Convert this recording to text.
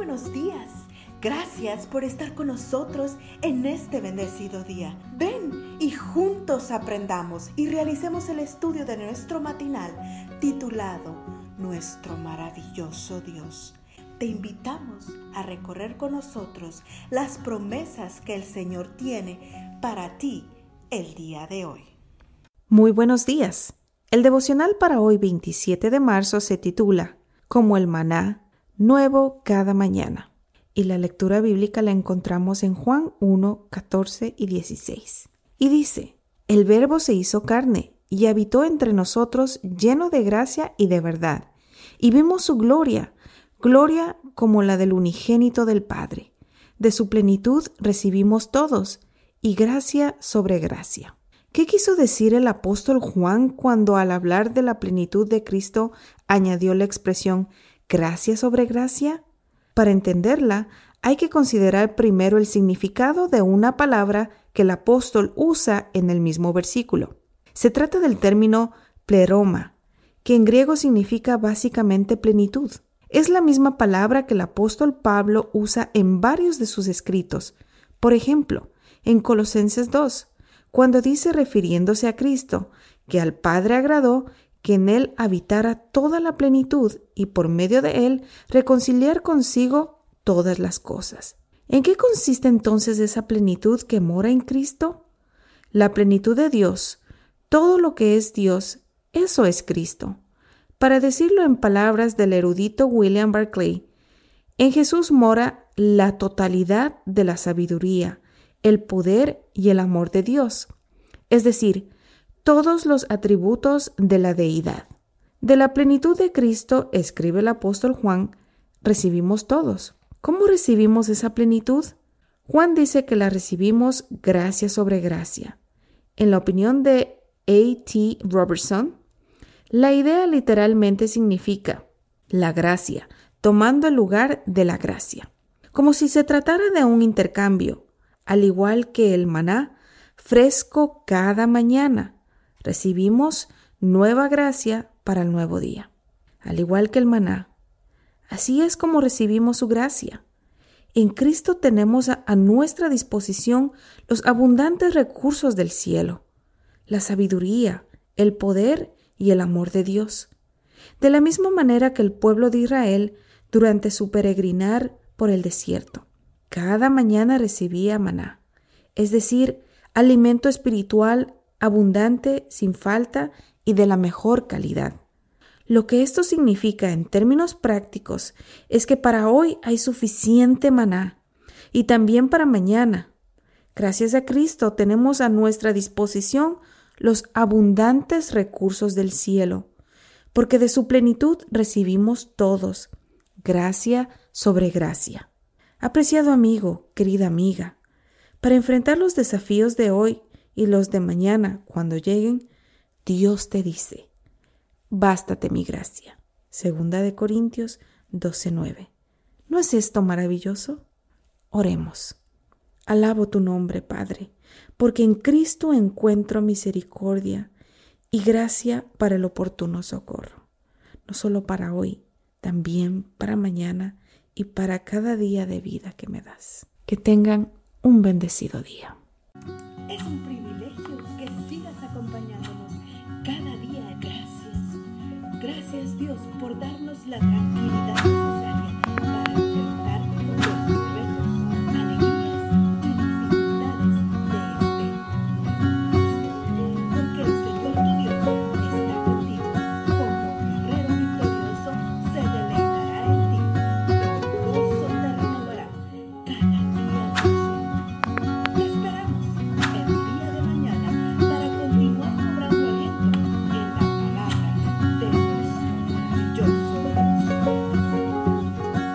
buenos días. Gracias por estar con nosotros en este bendecido día. Ven y juntos aprendamos y realicemos el estudio de nuestro matinal titulado Nuestro maravilloso Dios. Te invitamos a recorrer con nosotros las promesas que el Señor tiene para ti el día de hoy. Muy buenos días. El devocional para hoy 27 de marzo se titula Como el maná nuevo cada mañana. Y la lectura bíblica la encontramos en Juan 1, 14 y 16. Y dice, El Verbo se hizo carne y habitó entre nosotros lleno de gracia y de verdad. Y vimos su gloria, gloria como la del unigénito del Padre. De su plenitud recibimos todos, y gracia sobre gracia. ¿Qué quiso decir el apóstol Juan cuando al hablar de la plenitud de Cristo añadió la expresión gracia sobre gracia? Para entenderla, hay que considerar primero el significado de una palabra que el apóstol usa en el mismo versículo. Se trata del término pleroma, que en griego significa básicamente plenitud. Es la misma palabra que el apóstol Pablo usa en varios de sus escritos. Por ejemplo, en Colosenses 2, cuando dice refiriéndose a Cristo, que al Padre agradó que en él habitara toda la plenitud y por medio de él reconciliar consigo todas las cosas. ¿En qué consiste entonces esa plenitud que mora en Cristo? La plenitud de Dios, todo lo que es Dios, eso es Cristo. Para decirlo en palabras del erudito William Barclay, en Jesús mora la totalidad de la sabiduría, el poder y el amor de Dios, es decir, todos los atributos de la deidad. De la plenitud de Cristo, escribe el apóstol Juan, recibimos todos. ¿Cómo recibimos esa plenitud? Juan dice que la recibimos gracia sobre gracia. En la opinión de A. T. Robertson, la idea literalmente significa la gracia, tomando el lugar de la gracia, como si se tratara de un intercambio, al igual que el maná, fresco cada mañana, recibimos nueva gracia para el nuevo día, al igual que el maná. Así es como recibimos su gracia. En Cristo tenemos a, nuestra disposición los abundantes recursos del cielo, la sabiduría, el poder y el amor de Dios. De la misma manera que el pueblo de Israel durante su peregrinar por el desierto, cada mañana recibía maná, es decir, alimento espiritual abundante, sin falta y de la mejor calidad. Lo que esto significa en términos prácticos es que para hoy hay suficiente maná y también para mañana. Gracias a Cristo tenemos a nuestra disposición los abundantes recursos del cielo, porque de su plenitud recibimos todos, gracia sobre gracia. Apreciado amigo, querida amiga, para enfrentar los desafíos de hoy, y los de mañana, cuando lleguen, Dios te dice, bástate mi gracia. Segunda de Corintios 12:9. ¿No es esto maravilloso? Oremos. Alabo tu nombre, Padre, porque en Cristo encuentro misericordia y gracia para el oportuno socorro, no solo para hoy, también para mañana y para cada día de vida que me das. Que tengan un bendecido día. Gracias Dios por darnos la tranquilidad necesaria para